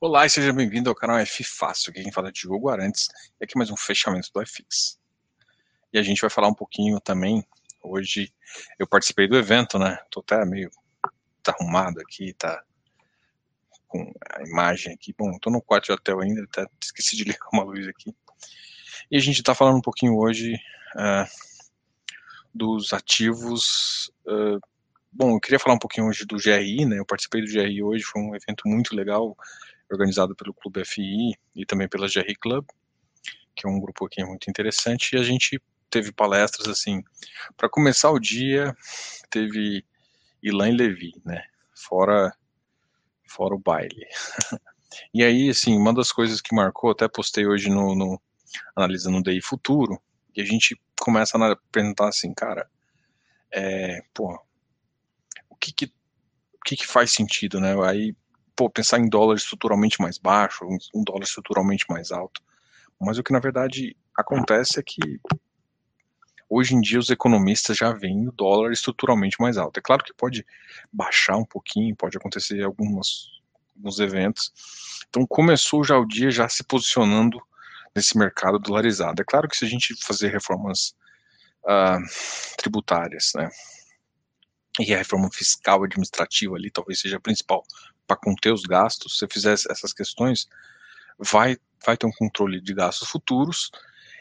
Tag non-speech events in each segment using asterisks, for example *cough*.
Olá e seja bem-vindo ao canal F Fácil, aqui quem fala é Diogo Arantes, e aqui mais um fechamento do FX. E a gente vai falar um pouquinho também, hoje eu participei do evento, né, tô até meio tá arrumado aqui, tá com a imagem aqui, bom, tô no quarto de hotel ainda, até esqueci de *laughs* ligar uma luz aqui. E a gente tá falando um pouquinho hoje uh, dos ativos uh, Bom, eu queria falar um pouquinho hoje do GRI, né? Eu participei do GRI hoje, foi um evento muito legal, organizado pelo Clube FI e também pela GRI Club, que é um grupo aqui muito interessante, e a gente teve palestras assim, para começar o dia, teve Ilan Levi, né? Fora fora o baile. *laughs* e aí, assim, uma das coisas que marcou, até postei hoje no, no analisando o DI futuro, e a gente começa a perguntar assim, cara, é, pô, que que, o que, que faz sentido, né? Aí, pô, pensar em dólar estruturalmente mais baixo, um dólar estruturalmente mais alto. Mas o que na verdade acontece é que hoje em dia os economistas já veem o dólar estruturalmente mais alto. É claro que pode baixar um pouquinho, pode acontecer algumas, alguns eventos. Então começou já o dia já se posicionando nesse mercado dolarizado. É claro que se a gente fazer reformas uh, tributárias, né, e a reforma fiscal administrativa ali talvez seja a principal para conter os gastos. Se você fizer essas questões, vai, vai ter um controle de gastos futuros,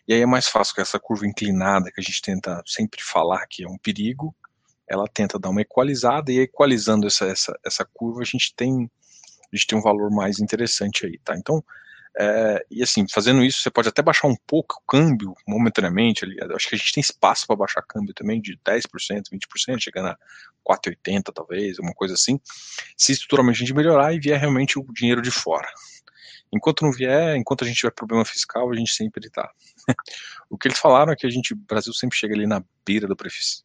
e aí é mais fácil que essa curva inclinada que a gente tenta sempre falar que é um perigo, ela tenta dar uma equalizada, e equalizando essa, essa, essa curva, a gente tem a gente tem um valor mais interessante aí, tá? Então, é, e assim, fazendo isso, você pode até baixar um pouco o câmbio momentaneamente. Ali, acho que a gente tem espaço para baixar câmbio também de 10%, 20%, chegando a 4,80 talvez, uma coisa assim. Se estruturalmente a gente melhorar e vier realmente o dinheiro de fora. Enquanto não vier, enquanto a gente tiver problema fiscal, a gente sempre está. *laughs* o que eles falaram é que a gente, o Brasil sempre chega ali na beira do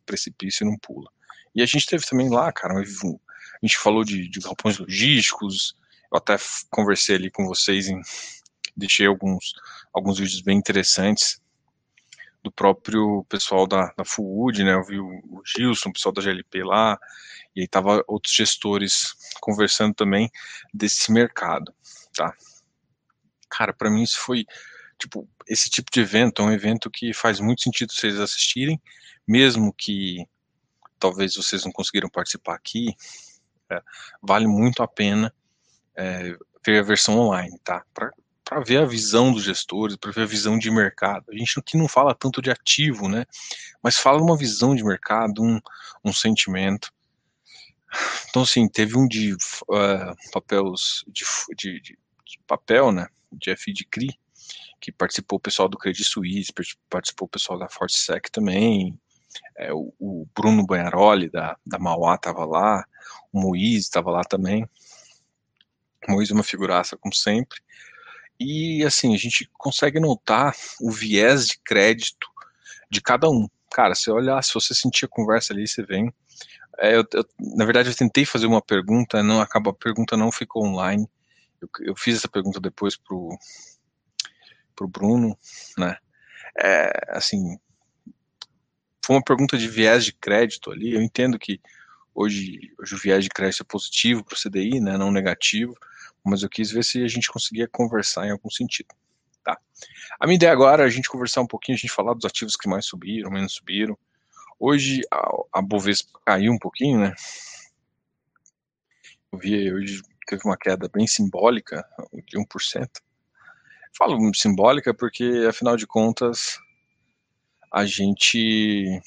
precipício e não pula. E a gente teve também lá, cara, a gente falou de, de galpões logísticos, eu até conversei ali com vocês deixei alguns, alguns vídeos bem interessantes do próprio pessoal da, da Food, né? Eu vi o, o Gilson, o pessoal da GLP lá, e aí tava outros gestores conversando também desse mercado, tá? Cara, para mim isso foi tipo esse tipo de evento é um evento que faz muito sentido vocês assistirem, mesmo que talvez vocês não conseguiram participar aqui, é, vale muito a pena é, ver a versão online, tá? Para ver a visão dos gestores, para ver a visão de mercado. A gente aqui não fala tanto de ativo, né? Mas fala uma visão de mercado, um, um sentimento. Então, assim, teve um de uh, papéis de, de, de, de, papel, né? De FI de CRI, que participou o pessoal do Credit Suisse, participou o pessoal da Fortesec também. É, o, o, Bruno Banharoli da, da Mauá estava lá, o Moise estava lá também. O Moise é uma figuraça, como sempre. E assim, a gente consegue notar o viés de crédito de cada um. Cara, se olhar, se você sentir a conversa ali, você vem. É, eu, eu, na verdade, eu tentei fazer uma pergunta, não acaba a pergunta não ficou online. Eu, eu fiz essa pergunta depois pro pro Bruno, né? É, assim, foi uma pergunta de viés de crédito ali. Eu entendo que hoje, hoje o viés de crédito é positivo para o CDI, né? Não negativo mas eu quis ver se a gente conseguia conversar em algum sentido. Tá? A minha ideia agora é a gente conversar um pouquinho, a gente falar dos ativos que mais subiram, menos subiram. Hoje a, a Bovespa caiu um pouquinho, né? Eu vi hoje teve uma queda bem simbólica, de 1%. Falo simbólica porque, afinal de contas, a gente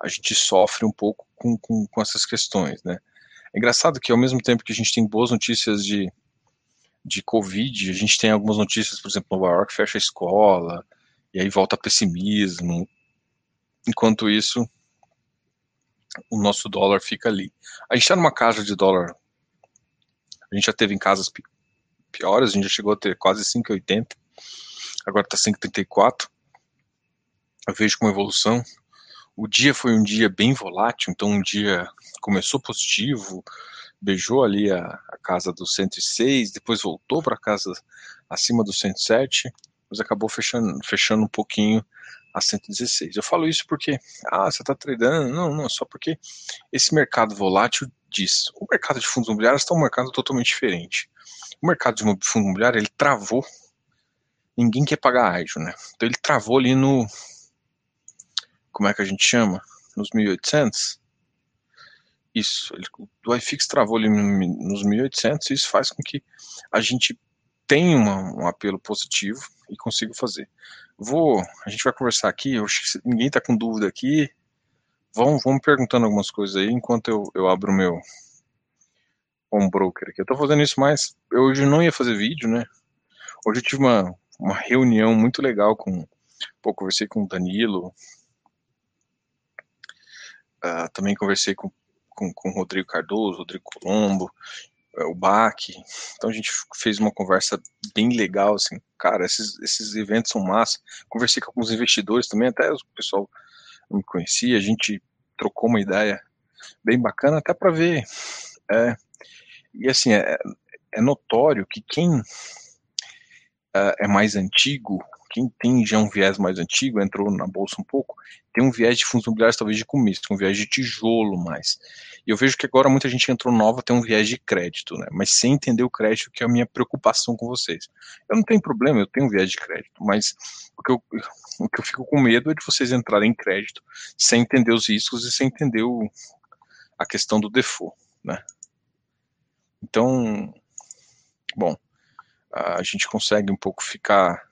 a gente sofre um pouco com, com, com essas questões, né? É engraçado que ao mesmo tempo que a gente tem boas notícias de, de Covid, a gente tem algumas notícias, por exemplo, Nova York fecha a escola, e aí volta pessimismo. Enquanto isso, o nosso dólar fica ali. A gente está numa casa de dólar, a gente já teve em casas piores, a gente já chegou a ter quase 5,80, agora está 5,34. Eu vejo como evolução. O dia foi um dia bem volátil, então um dia começou positivo, beijou ali a, a casa do 106, depois voltou para casa acima do 107, mas acabou fechando, fechando um pouquinho a 116. Eu falo isso porque, ah, você está tradando? Não, não, só porque esse mercado volátil diz. O mercado de fundos imobiliários está um mercado totalmente diferente. o mercado de fundo imobiliário, ele travou, ninguém quer pagar ágio, né? Então ele travou ali no, como é que a gente chama? Nos 1800? Isso, ele, o iFix travou ali nos 1800 e isso faz com que a gente tenha uma, um apelo positivo e consiga fazer. Vou, a gente vai conversar aqui, eu acho que ninguém está com dúvida aqui, vão, vão me perguntando algumas coisas aí enquanto eu, eu abro o meu um broker aqui. Eu tô fazendo isso mais, eu hoje não ia fazer vídeo, né? Hoje eu tive uma, uma reunião muito legal com, pô, conversei com o Danilo, uh, também conversei com, com, com o Rodrigo Cardoso, Rodrigo Colombo, uh, o Baque, então a gente fez uma conversa bem legal, assim, cara, esses, esses eventos são massa, conversei com alguns investidores também, até o pessoal me conhecia, a gente trocou uma ideia bem bacana, até para ver é, e assim, é, é notório que quem uh, é mais antigo, quem tem já um viés mais antigo, entrou na bolsa um pouco, tem um viés de fundos imobiliários talvez de começo, um viés de tijolo mais. E eu vejo que agora muita gente entrou nova tem um viés de crédito, né? Mas sem entender o crédito, que é a minha preocupação com vocês. Eu não tenho problema, eu tenho um viés de crédito, mas o que eu, o que eu fico com medo é de vocês entrarem em crédito sem entender os riscos e sem entender o, a questão do default, né? Então, bom, a gente consegue um pouco ficar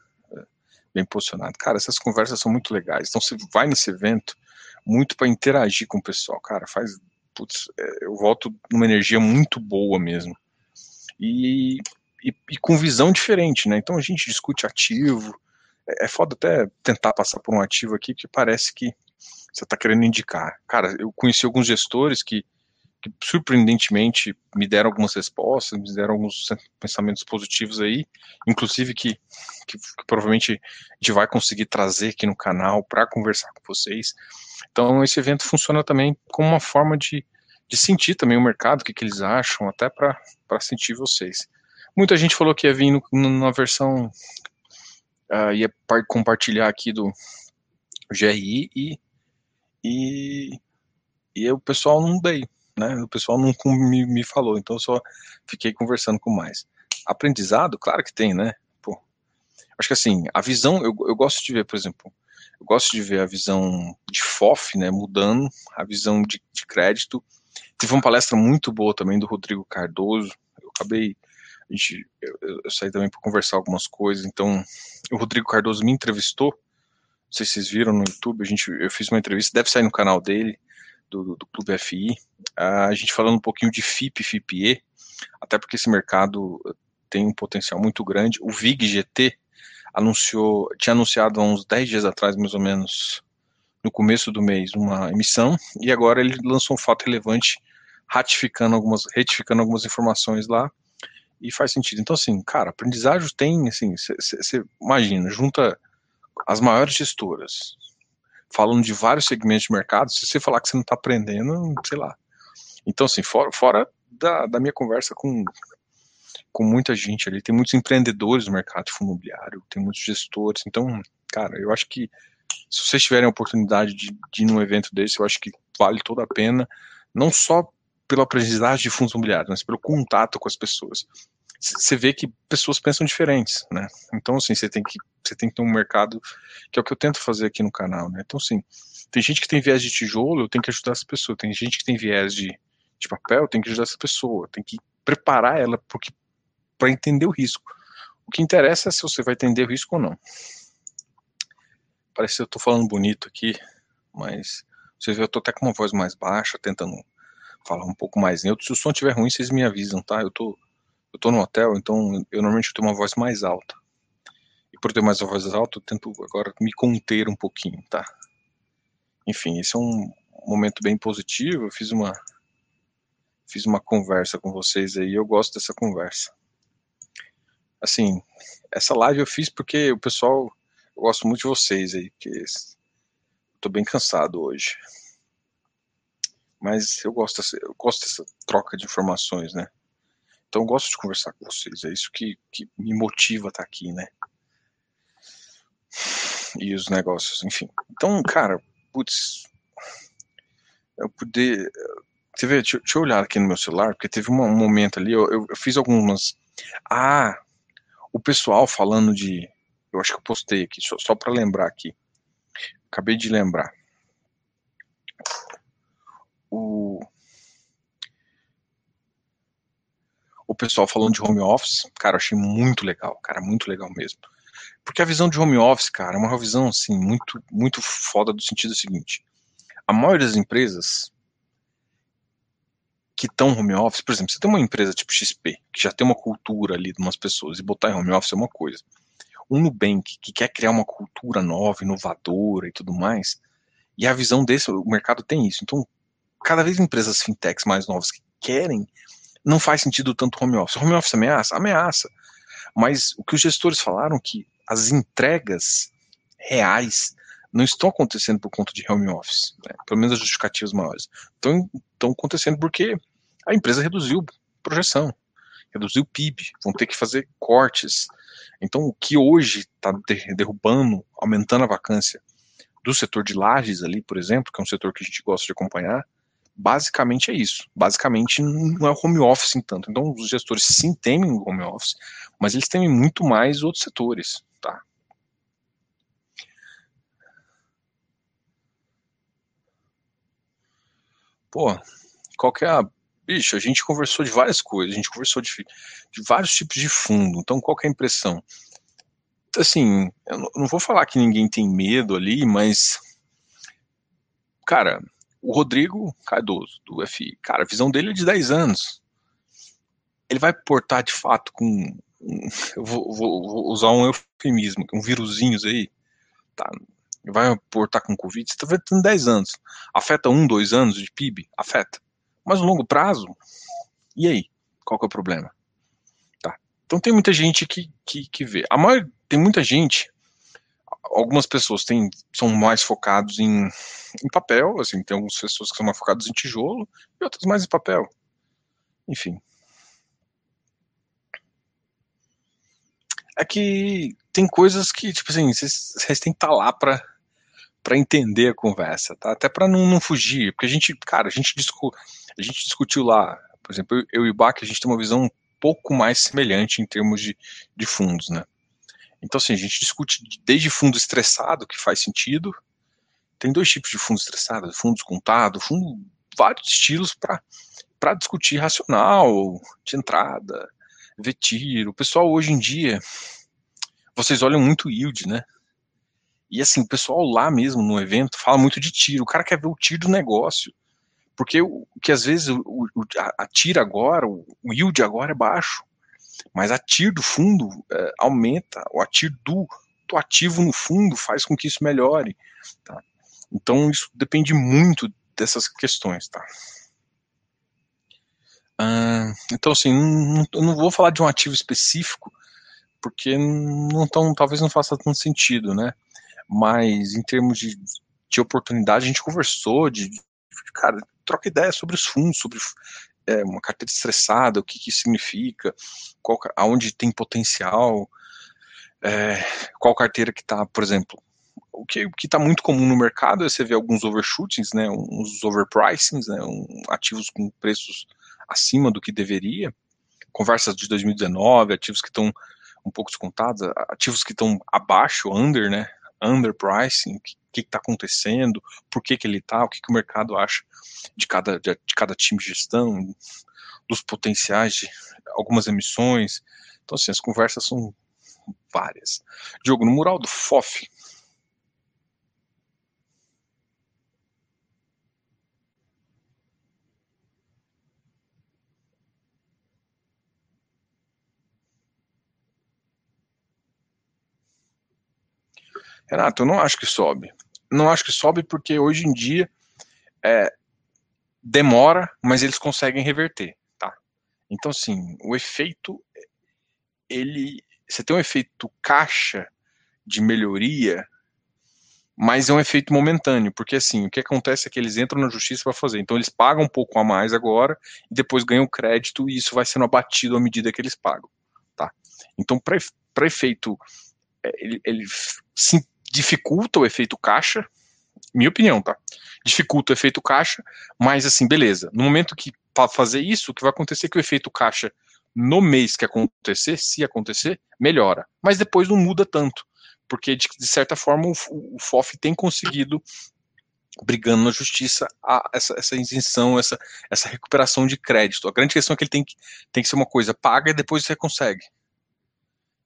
bem posicionado. Cara, essas conversas são muito legais. Então, você vai nesse evento muito para interagir com o pessoal. Cara, faz. Putz, eh, eu volto numa energia muito boa mesmo. E, e, e, com visão diferente, né? Então a gente discute ativo. É, é foda até tentar passar por um ativo aqui que parece que você está querendo indicar. Cara, eu conheci alguns gestores que que surpreendentemente me deram algumas respostas, me deram alguns pensamentos positivos aí, inclusive que, que, que provavelmente a gente vai conseguir trazer aqui no canal para conversar com vocês. Então esse evento funciona também como uma forma de, de sentir também o mercado, o que, que eles acham, até para sentir vocês. Muita gente falou que ia vir no, na versão, uh, ia compartilhar aqui do GRI e, e, e o pessoal não veio né? O pessoal não me, me falou, então eu só fiquei conversando com mais. Aprendizado, claro que tem, né? Pô, acho que assim, a visão, eu, eu gosto de ver, por exemplo, eu gosto de ver a visão de FOF, né, mudando, a visão de, de crédito. Teve uma palestra muito boa também do Rodrigo Cardoso, eu acabei, a gente, eu, eu saí também para conversar algumas coisas, então o Rodrigo Cardoso me entrevistou, não sei se vocês viram no YouTube, a gente, eu fiz uma entrevista, deve sair no canal dele, do, do Clube FI, a gente falando um pouquinho de FIP, FIPE, até porque esse mercado tem um potencial muito grande. O VIG GT anunciou, tinha anunciado há uns 10 dias atrás, mais ou menos, no começo do mês, uma emissão, e agora ele lançou um fato relevante, ratificando algumas, retificando algumas informações lá, e faz sentido. Então, assim, cara, aprendizagem tem, assim, você imagina, junta as maiores gestoras, falando de vários segmentos de mercado, se você falar que você não está aprendendo, sei lá. Então, assim, fora, fora da, da minha conversa com, com muita gente ali, tem muitos empreendedores no mercado de fundo imobiliário, tem muitos gestores, então, cara, eu acho que se vocês tiverem a oportunidade de, de ir num evento desse, eu acho que vale toda a pena, não só pela aprendizagem de fundos imobiliários, mas pelo contato com as pessoas você vê que pessoas pensam diferentes, né? Então, assim, você tem que você tem que ter um mercado que é o que eu tento fazer aqui no canal, né? Então, assim, tem gente que tem viés de tijolo, eu tenho que ajudar essa pessoa. Tem gente que tem viés de, de papel, eu tenho que ajudar essa pessoa. Tem que preparar ela porque para entender o risco. O que interessa é se você vai entender o risco ou não. Parece que eu estou falando bonito aqui, mas vocês vê, eu estou até com uma voz mais baixa, tentando falar um pouco mais neutro. Se o som estiver ruim, vocês me avisam, tá? Eu tô eu tô no hotel, então eu normalmente tenho uma voz mais alta. E por ter mais uma voz alta, eu tento agora me conter um pouquinho, tá? Enfim, esse é um momento bem positivo. Eu fiz uma fiz uma conversa com vocês aí, eu gosto dessa conversa. Assim, essa live eu fiz porque o pessoal, eu gosto muito de vocês aí, porque tô bem cansado hoje. Mas eu gosto, eu gosto dessa troca de informações, né? Então eu gosto de conversar com vocês, é isso que, que me motiva a estar aqui, né? E os negócios, enfim. Então, cara, putz, eu poder. Teve, deixa, deixa eu olhar aqui no meu celular, porque teve um momento ali, eu, eu, eu fiz algumas Ah, o pessoal falando de. Eu acho que eu postei aqui, só, só para lembrar aqui. Acabei de lembrar. Pessoal falando de home office, cara, eu achei muito legal, cara, muito legal mesmo. Porque a visão de home office, cara, é uma visão assim muito muito foda do sentido seguinte. A maioria das empresas que estão home office, por exemplo, você tem uma empresa tipo XP, que já tem uma cultura ali de umas pessoas, e botar em home office é uma coisa. Um Nubank, que quer criar uma cultura nova, inovadora e tudo mais, e a visão desse, o mercado tem isso. Então, cada vez empresas fintechs mais novas que querem, não faz sentido tanto home office. Home office ameaça? Ameaça. Mas o que os gestores falaram que as entregas reais não estão acontecendo por conta de home office, né? pelo menos as justificativas maiores. Estão, estão acontecendo porque a empresa reduziu projeção, reduziu o PIB, vão ter que fazer cortes. Então, o que hoje está derrubando, aumentando a vacância do setor de lajes ali, por exemplo, que é um setor que a gente gosta de acompanhar, basicamente é isso. Basicamente não é home office em tanto. Então, os gestores sim temem home office, mas eles temem muito mais outros setores, tá? Pô, qual que é a bicho, a gente conversou de várias coisas, a gente conversou de, de vários tipos de fundo, então qual é a impressão? Assim, eu não vou falar que ninguém tem medo ali, mas, cara, o Rodrigo Cardoso, do FI, cara, a visão dele é de 10 anos. Ele vai portar de fato com. Um, eu vou, vou, vou, usar um eufemismo, um vírusinhos aí, tá? Vai portar com Covid, você tá vendo 10 anos. Afeta um, dois anos de PIB? Afeta. Mas no longo prazo, e aí? Qual que é o problema? Tá. Então tem muita gente que, que, que vê. A maior, tem muita gente, algumas pessoas têm, são mais focados em, em papel, assim, tem algumas pessoas que são mais focadas em tijolo e outras mais em papel. Enfim. É que tem coisas que, tipo assim, vocês, vocês têm que estar tá lá para para entender a conversa, tá? Até para não, não fugir, porque a gente, cara, a gente, discu a gente discutiu lá, por exemplo, eu, eu e o Bach, a gente tem uma visão um pouco mais semelhante em termos de, de fundos, né? Então, assim, a gente discute desde fundo estressado, que faz sentido, tem dois tipos de fundo estressado, fundos contado, fundo, vários estilos para discutir racional, de entrada, ver tiro. O pessoal hoje em dia, vocês olham muito yield, né? E assim, o pessoal lá mesmo no evento fala muito de tiro. O cara quer ver o tiro do negócio. Porque o que às vezes o, o, a, a tira agora, o, o yield agora é baixo. Mas a TIR do fundo é, aumenta, o a TIR do, do, ativo no fundo faz com que isso melhore. Tá? Então isso depende muito dessas questões. Tá? Ah, então assim, não, não vou falar de um ativo específico, porque não tão, talvez não faça tanto sentido, né? mas em termos de, de oportunidade, a gente conversou, de, de cara, troca ideia sobre os fundos, sobre é, uma carteira estressada, o que, que significa, qual, aonde tem potencial, é, qual carteira que está, por exemplo, o que está muito comum no mercado é você ver alguns overshootings, né, uns overpricings, né, um, ativos com preços acima do que deveria, conversas de 2019, ativos que estão um pouco descontados, ativos que estão abaixo, under, né, underpricing, o que está acontecendo, por que, que ele está, o que, que o mercado acha de cada, de, de cada time de gestão, dos potenciais de algumas emissões. Então, assim, as conversas são várias. Diogo, no mural do FOF, Renato, eu não acho que sobe. Não acho que sobe porque hoje em dia é, demora, mas eles conseguem reverter, tá? Então, assim, o efeito, ele, você tem um efeito caixa de melhoria, mas é um efeito momentâneo, porque assim, o que acontece é que eles entram na justiça para fazer, então eles pagam um pouco a mais agora e depois ganham crédito e isso vai sendo abatido à medida que eles pagam, tá? Então, para efeito, é, ele, ele dificulta o efeito caixa, minha opinião, tá? Dificulta o efeito caixa, mas assim, beleza. No momento que para fazer isso, o que vai acontecer é que o efeito caixa no mês que acontecer, se acontecer, melhora. Mas depois não muda tanto, porque de, de certa forma o, o, FOF tem conseguido, brigando na justiça, a, essa, essa isenção, essa, essa recuperação de crédito. A grande questão é que ele tem que, tem que ser uma coisa paga e depois você consegue.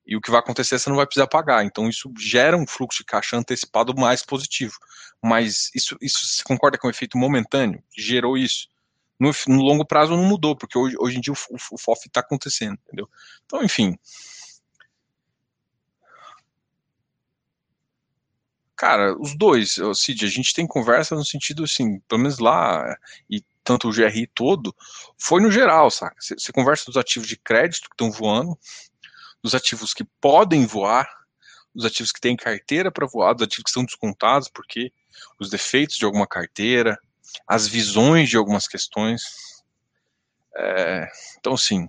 E o que vai acontecer é você não vai precisar pagar. Então isso gera um fluxo de caixa antecipado mais positivo. Mas isso, isso concorda com o efeito momentâneo? Gerou isso no, no, longo prazo não mudou, porque hoje, hoje em dia o, o, o FOF está acontecendo, entendeu? Então, enfim. Cara, os dois, Cid, a gente tem conversa no sentido assim, pelo menos lá, e tanto o GRI todo, foi no geral, saca? Você conversa dos ativos de crédito que estão voando, dos ativos que podem voar, dos ativos que têm carteira para voar, dos ativos que são descontados, porque os defeitos de alguma carteira, as visões de algumas questões. É, então, sim,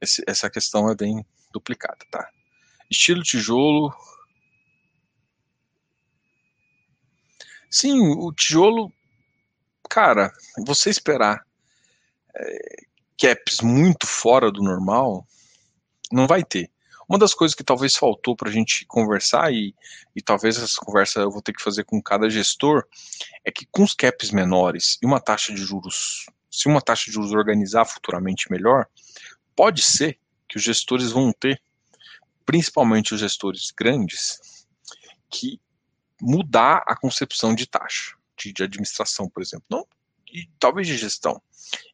esse, essa questão é bem duplicada, tá? Estilo tijolo. Sim, o tijolo, cara, você esperar é, caps muito fora do normal, não vai ter. Uma das coisas que talvez faltou para a gente conversar, e, e talvez essa conversa eu vou ter que fazer com cada gestor, é que com os caps menores e uma taxa de juros, se uma taxa de juros organizar futuramente melhor, pode ser que os gestores vão ter, principalmente os gestores grandes, que mudar a concepção de taxa, de, de administração, por exemplo. Não, e talvez de gestão.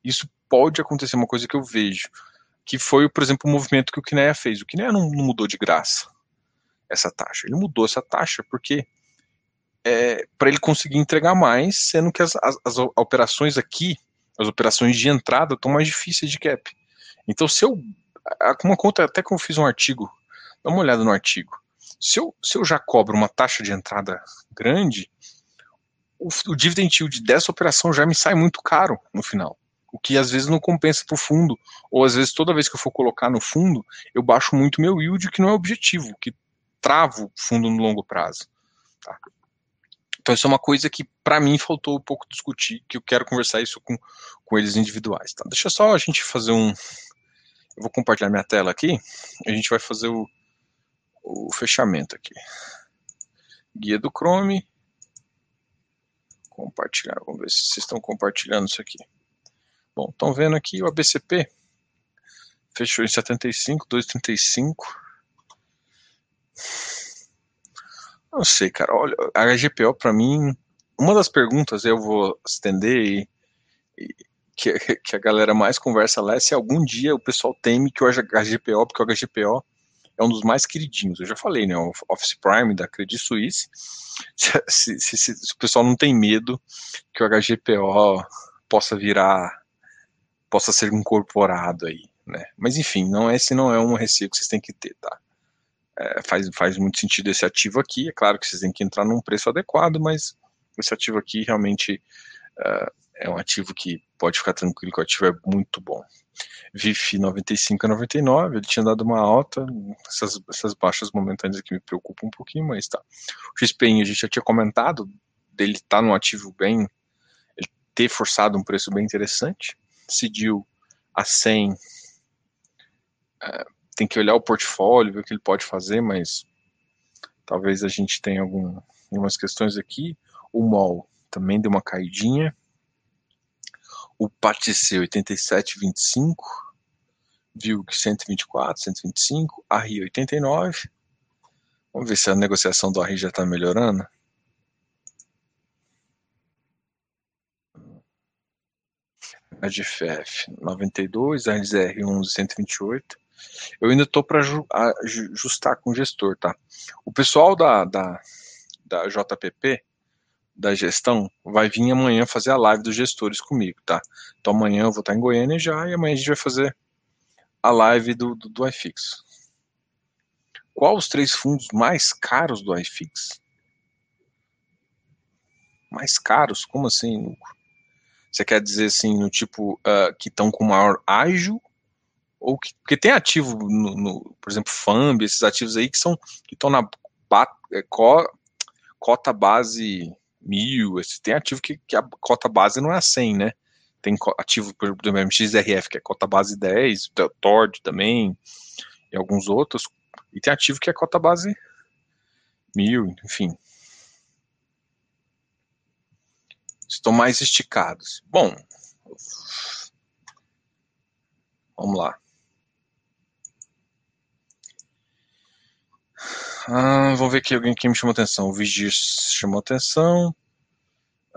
Isso pode acontecer, uma coisa que eu vejo que foi, por exemplo, o movimento que o Kinea fez. O Kinea não, não mudou de graça essa taxa. Ele mudou essa taxa porque é, para ele conseguir entregar mais, sendo que as, as, as, operações aqui, as operações de entrada, estão mais difíceis de cap. Então, se eu. Uma conta, até que eu fiz um artigo, dá uma olhada no artigo. Se eu, se eu já cobro uma taxa de entrada grande, o, o dividend yield dessa operação já me sai muito caro no final o que às vezes não compensa para o fundo, ou às vezes toda vez que eu for colocar no fundo, eu baixo muito meu yield, que não é objetivo, que travo o fundo no longo prazo. Tá? Então isso é uma coisa que para mim faltou um pouco discutir, que eu quero conversar isso com, com eles individuais. Tá? Deixa só a gente fazer um... Eu vou compartilhar minha tela aqui, a gente vai fazer o, o fechamento aqui. Guia do Chrome, compartilhar, vamos ver se vocês estão compartilhando isso aqui. Bom, estão vendo aqui o ABCP fechou em 75, 2,35. Não sei, cara. Olha, a HGPO para mim, uma das perguntas eu vou estender e, e que, *laughs* que, a galera mais conversa lá é se algum dia o pessoal teme que o HGPO, porque o HGPO é um dos mais queridinhos. Eu já falei, né? O Office Prime da Credit Suisse. *laughs* Se, se, se, se o pessoal não tem medo que o HGPO possa virar possa ser incorporado aí, né? Mas enfim, não esse não é um receio que vocês têm que ter, tá? É, faz, faz muito sentido esse ativo aqui, é claro que vocês têm que entrar num preço adequado, mas esse ativo aqui realmente uh, é um ativo que pode ficar tranquilo que o ativo é muito bom. VIF 95 a 99, ele tinha dado uma alta, essas, essas baixas momentâneas aqui me preocupam um pouquinho, mas tá. O XPI a gente já tinha comentado, dele tá num ativo bem, ele ter forçado um preço bem interessante, decidiu a 100, é, tem que olhar o portfólio, ver o que ele pode fazer, mas talvez a gente tenha algum, algumas questões aqui. O MOL também deu uma caidinha. O PATC 87,25. VILG 124, 125. A RI 89. Vamos ver se a negociação do RI já está melhorando. A de FF 92, a RZR 128. Eu ainda estou para ajustar com o gestor, tá? O pessoal da, da, da JPP, da gestão, vai vir amanhã fazer a live dos gestores comigo, tá? Então amanhã eu vou estar em Goiânia já e amanhã a gente vai fazer a live do, do, do iFix. Qual os três fundos mais caros do iFix? Mais caros? Como assim, Hugo? Você quer dizer assim, no tipo, uh, que estão com maior ágio? Ou que, porque tem ativo, no, no, por exemplo, FAMB, esses ativos aí que são que estão na é, co, cota base mil, esse, tem ativo que, que, a cota base não é a 100, né? tem ativo, por exemplo, MXRF, que é cota base 10, TORD também, e alguns outros, e tem ativo que é cota base 1000, enfim. Estão mais esticados. Bom, vamos lá. Ah, vamos ver aqui alguém que me chamou atenção. O Vigir chamou atenção.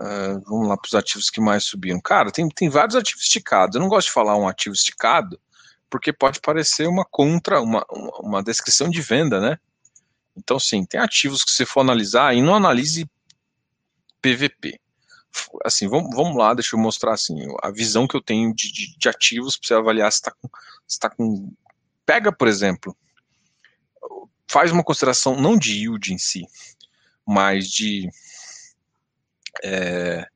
Uh, vamos lá para os ativos que mais subiram. Cara, tem, tem vários ativos esticados. Eu não gosto de falar um ativo esticado, porque pode parecer uma contra, uma, uma, descrição de venda, né? Então, sim, tem ativos que você for analisar e não analise PVP. Assim, vamos, vamos lá, deixa eu mostrar assim, a visão que eu tenho de, de, de ativos para você avaliar se está com, tá com. Pega, por exemplo, faz uma consideração não de yield em si, mas de é,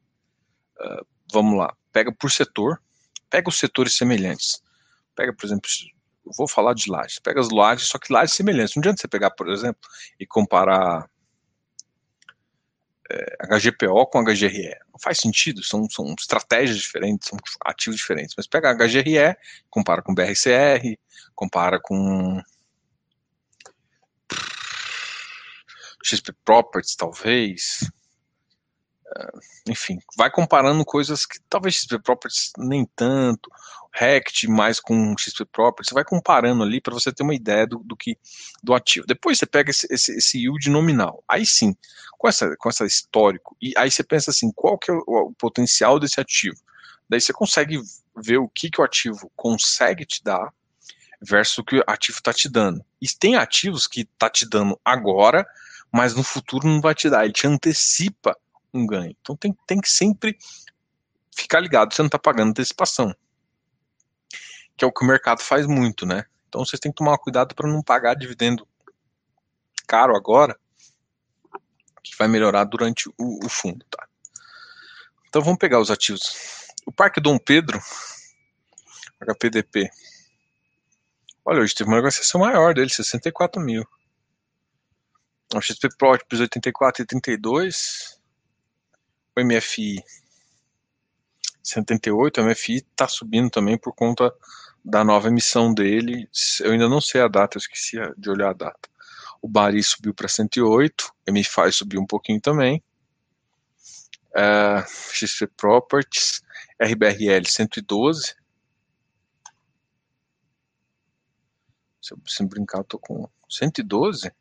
uh, vamos lá, pega por setor, pega os setores semelhantes. Pega, por exemplo, vou falar de lajes, pega as lajes, só que lajes semelhantes. Não adianta você pegar, por exemplo, e comparar HGPO com HGRE. Não faz sentido, são, são estratégias diferentes, são ativos diferentes. Mas pega HGRE, compara com BRCR, compara com XP Properties, talvez, enfim, vai comparando coisas que talvez XP Properties nem tanto, Rect mais com XP Properties, você vai comparando ali para você ter uma ideia do, do, que do ativo. Depois você pega esse, esse, esse, yield nominal. Aí sim, com essa, com essa histórico, e aí você pensa assim, qual que é o, o potencial desse ativo? Daí você consegue ver o que, que o ativo consegue te dar versus o que o ativo está te dando. E tem ativos que está te dando agora, mas no futuro não vai te dar, ele te antecipa um ganho. Então tem, tem que sempre ficar ligado, você não está pagando antecipação. Que é o que o mercado faz muito, né? Então vocês têm que tomar cuidado para não pagar dividendo caro agora, que vai melhorar durante o, o, fundo, tá? Então vamos pegar os ativos. O Parque Dom Pedro, HPDP. Olha, hoje teve uma negociação maior dele, 64 mil. O XP Pro 84 e 32 o MFI 78, o MFI está subindo também por conta da nova emissão dele. Eu ainda não sei a data, eu esqueci de olhar a data. O Bari subiu para 108, o MFI subiu um pouquinho também. Uh, XP Properties, RBRL 112. Se eu, brincar, eu tô com 112?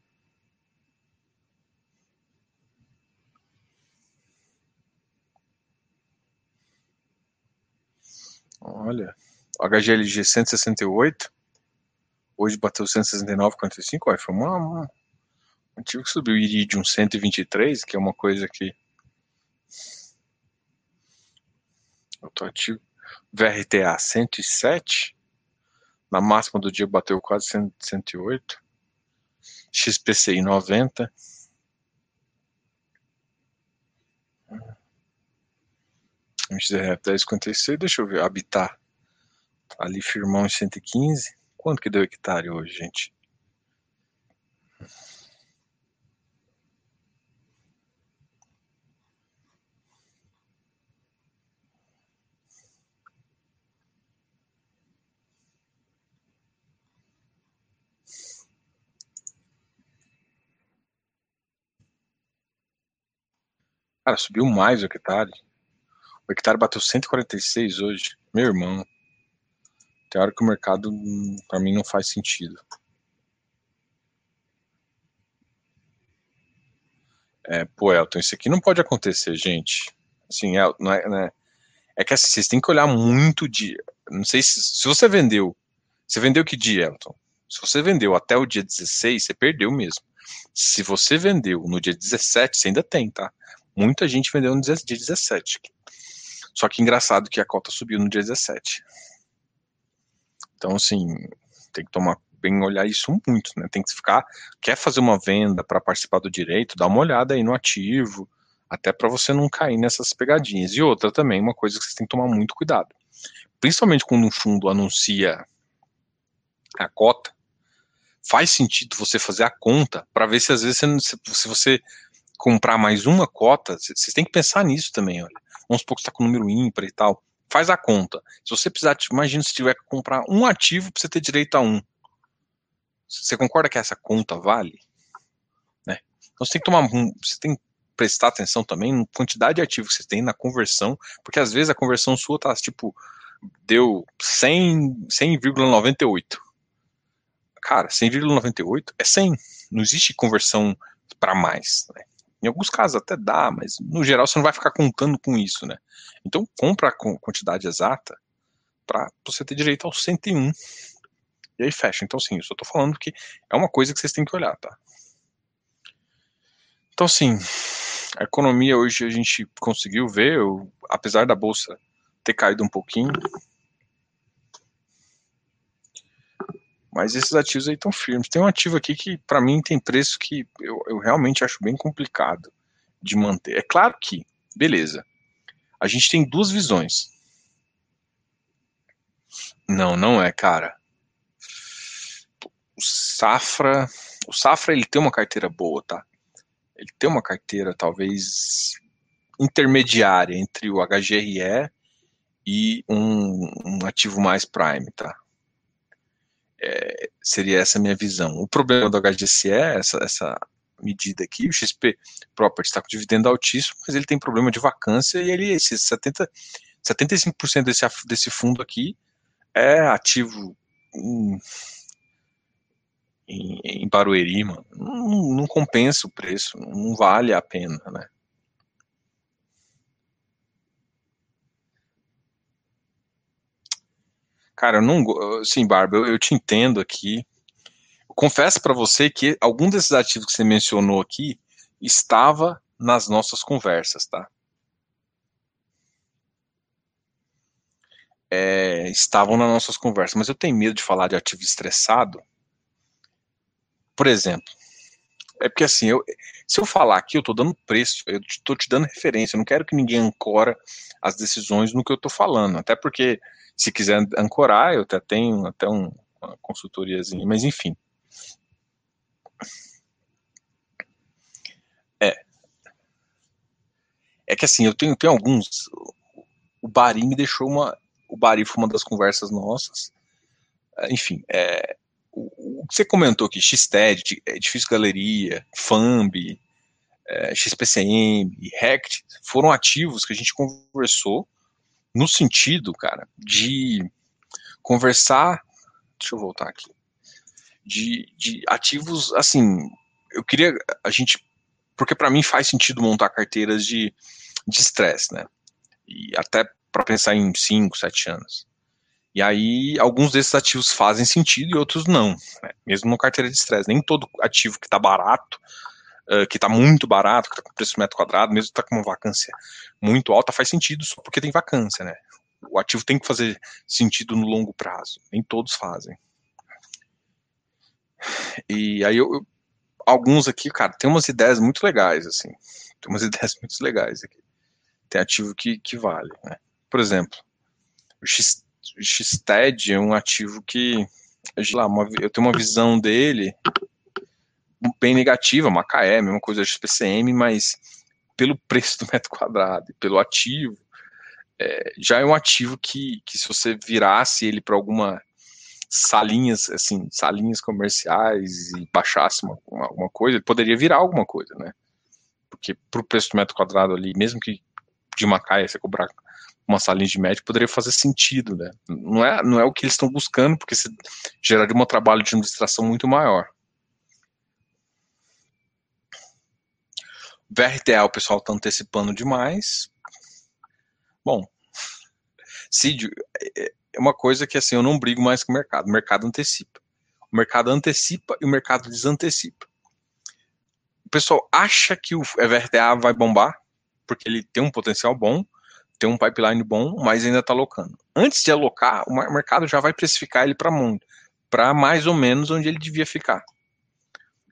Olha, HGLG 168, hoje bateu 169,45, olha, foi uma, uma, um que subiu. Iridium 123, que é uma coisa que... Outro ativo. VRTA 107, na máxima do dia bateu quase 100, 108. XPCI 90. MXRF 1056, deixa eu ver, habitar. Ali firmão em 115. Quanto que deu hectare hoje, gente? Cara, subiu mais o hectare. O hectare bateu 146 hoje. Meu irmão. Tem hora que o mercado, para mim, não faz sentido. É, pô, Elton, isso aqui não pode acontecer, gente. Assim, é, não é, né? é que assim, vocês têm que olhar muito de. Não sei se, se você vendeu. Você vendeu que dia, Elton? Se você vendeu até o dia 16, você perdeu mesmo. Se você vendeu no dia 17, você ainda tem, tá? Muita gente vendeu no dia 17. Só que engraçado que a cota subiu no dia 17. Então, assim, tem que tomar bem olhar isso muito, né? Tem que ficar, quer fazer uma venda para participar do direito, dá uma olhada aí no ativo, até para você não cair nessas pegadinhas. E outra também, uma coisa que você tem que tomar muito cuidado. Principalmente quando um fundo anuncia a cota, faz sentido você fazer a conta para ver se às vezes você, se você comprar mais uma cota, vocês têm que pensar nisso também, olha vamos supor que está com número ímpar e tal, faz a conta. Se você precisar, imagina se tiver que comprar um ativo para você ter direito a um. Você concorda que essa conta vale? Né? Então você tem que tomar, você tem que prestar atenção também na quantidade de ativos que você tem na conversão, porque às vezes a conversão sua tá tipo deu 100,98. 100, Cara, 100,98 é 100. Não existe conversão para mais. Né? Em alguns casos até dá, mas no geral você não vai ficar contando com isso, né? Então compra a quantidade exata para você ter direito ao 101. E aí fecha. Então, sim, eu só tô falando que é uma coisa que vocês têm que olhar, tá? Então, sim, a economia hoje a gente conseguiu ver, eu, apesar da bolsa ter caído um pouquinho, mas esses ativos aí estão firmes. Tem um ativo aqui que, para mim, tem preço que eu, eu realmente acho bem complicado de manter. É claro que, beleza, a gente tem duas visões. Não, não é, cara. O Safra, o Safra ele tem uma carteira boa, tá? Ele tem uma carteira talvez intermediária entre o HGRE e um, um ativo mais prime, tá? É, seria essa a minha visão. O problema do HGCE, essa, essa medida aqui, o XP Property está com dividendo altíssimo, mas ele tem problema de vacância e ele, esses 70, 75% desse, desse fundo aqui é ativo em, em, em Barueri, mano. Não, não compensa o preço, não vale a pena, né? Cara, eu não. Sim, Barba, eu, eu te entendo aqui. confesso para você que algum desses ativos que você mencionou aqui estava nas nossas conversas, tá? É, estavam nas nossas conversas, mas eu tenho medo de falar de ativo estressado. Por exemplo, é porque assim, eu, se eu falar aqui, eu estou dando preço, eu estou te dando referência, eu não quero que ninguém ancora as decisões no que eu estou falando, até porque se quiser ancorar, eu até tenho até um, uma consultoriazinha, mas enfim. É. É que assim, eu tenho, tenho alguns. O Bari me deixou uma. O Bari foi uma das conversas nossas. Enfim, é, o, o que você comentou aqui, XTED, Edifício Galeria, FAMB, é, XPCM, RECT, foram ativos que a gente conversou no sentido, cara, de conversar. Deixa eu voltar aqui. De, de ativos, assim, eu queria a gente, porque para mim faz sentido montar carteiras de estresse, né? E até para pensar em 5, 7 anos. E aí, alguns desses ativos fazem sentido e outros não, né? mesmo no carteira de estresse. Nem todo ativo que está barato uh, que está muito barato, que está com preço metro quadrado, mesmo que está com uma vacância muito alta, faz sentido só porque tem vacância, né? O ativo tem que fazer sentido no longo prazo. Nem todos fazem. E aí eu, eu alguns aqui, cara, tem umas ideias muito legais, assim. Tem umas *laughs* ideias muito legais aqui. Tem ativo que, que vale, né? Por exemplo, o X, XTED é um ativo que, lá, uma, eu tenho uma visão dele bem negativa, Macaé, mesma coisa XPCM, mas pelo *laughs* preço do metro quadrado, pelo ativo, é, já é um ativo que, que se você virasse ele para alguma salinhas, assim, salinhas comerciais e baixasse uma, coisa, ele poderia virar alguma coisa, né? Porque para o preço do metro quadrado ali, mesmo que de Macaé você cobrar uma salinha de médio, poderia fazer sentido, né? Não é, não é o que eles estão buscando, porque você geraria um trabalho de administração muito maior. VRTA o pessoal está antecipando demais. Bom, Cid, é, é uma coisa que assim, eu não brigo mais com o mercado. O mercado antecipa. O mercado antecipa e o mercado desantecipa. O pessoal acha que o VRTA vai bombar, porque ele tem um potencial bom, tem um pipeline bom, mas ainda está alocando. Antes de alocar, o mercado já vai precificar ele para mais ou menos onde ele devia ficar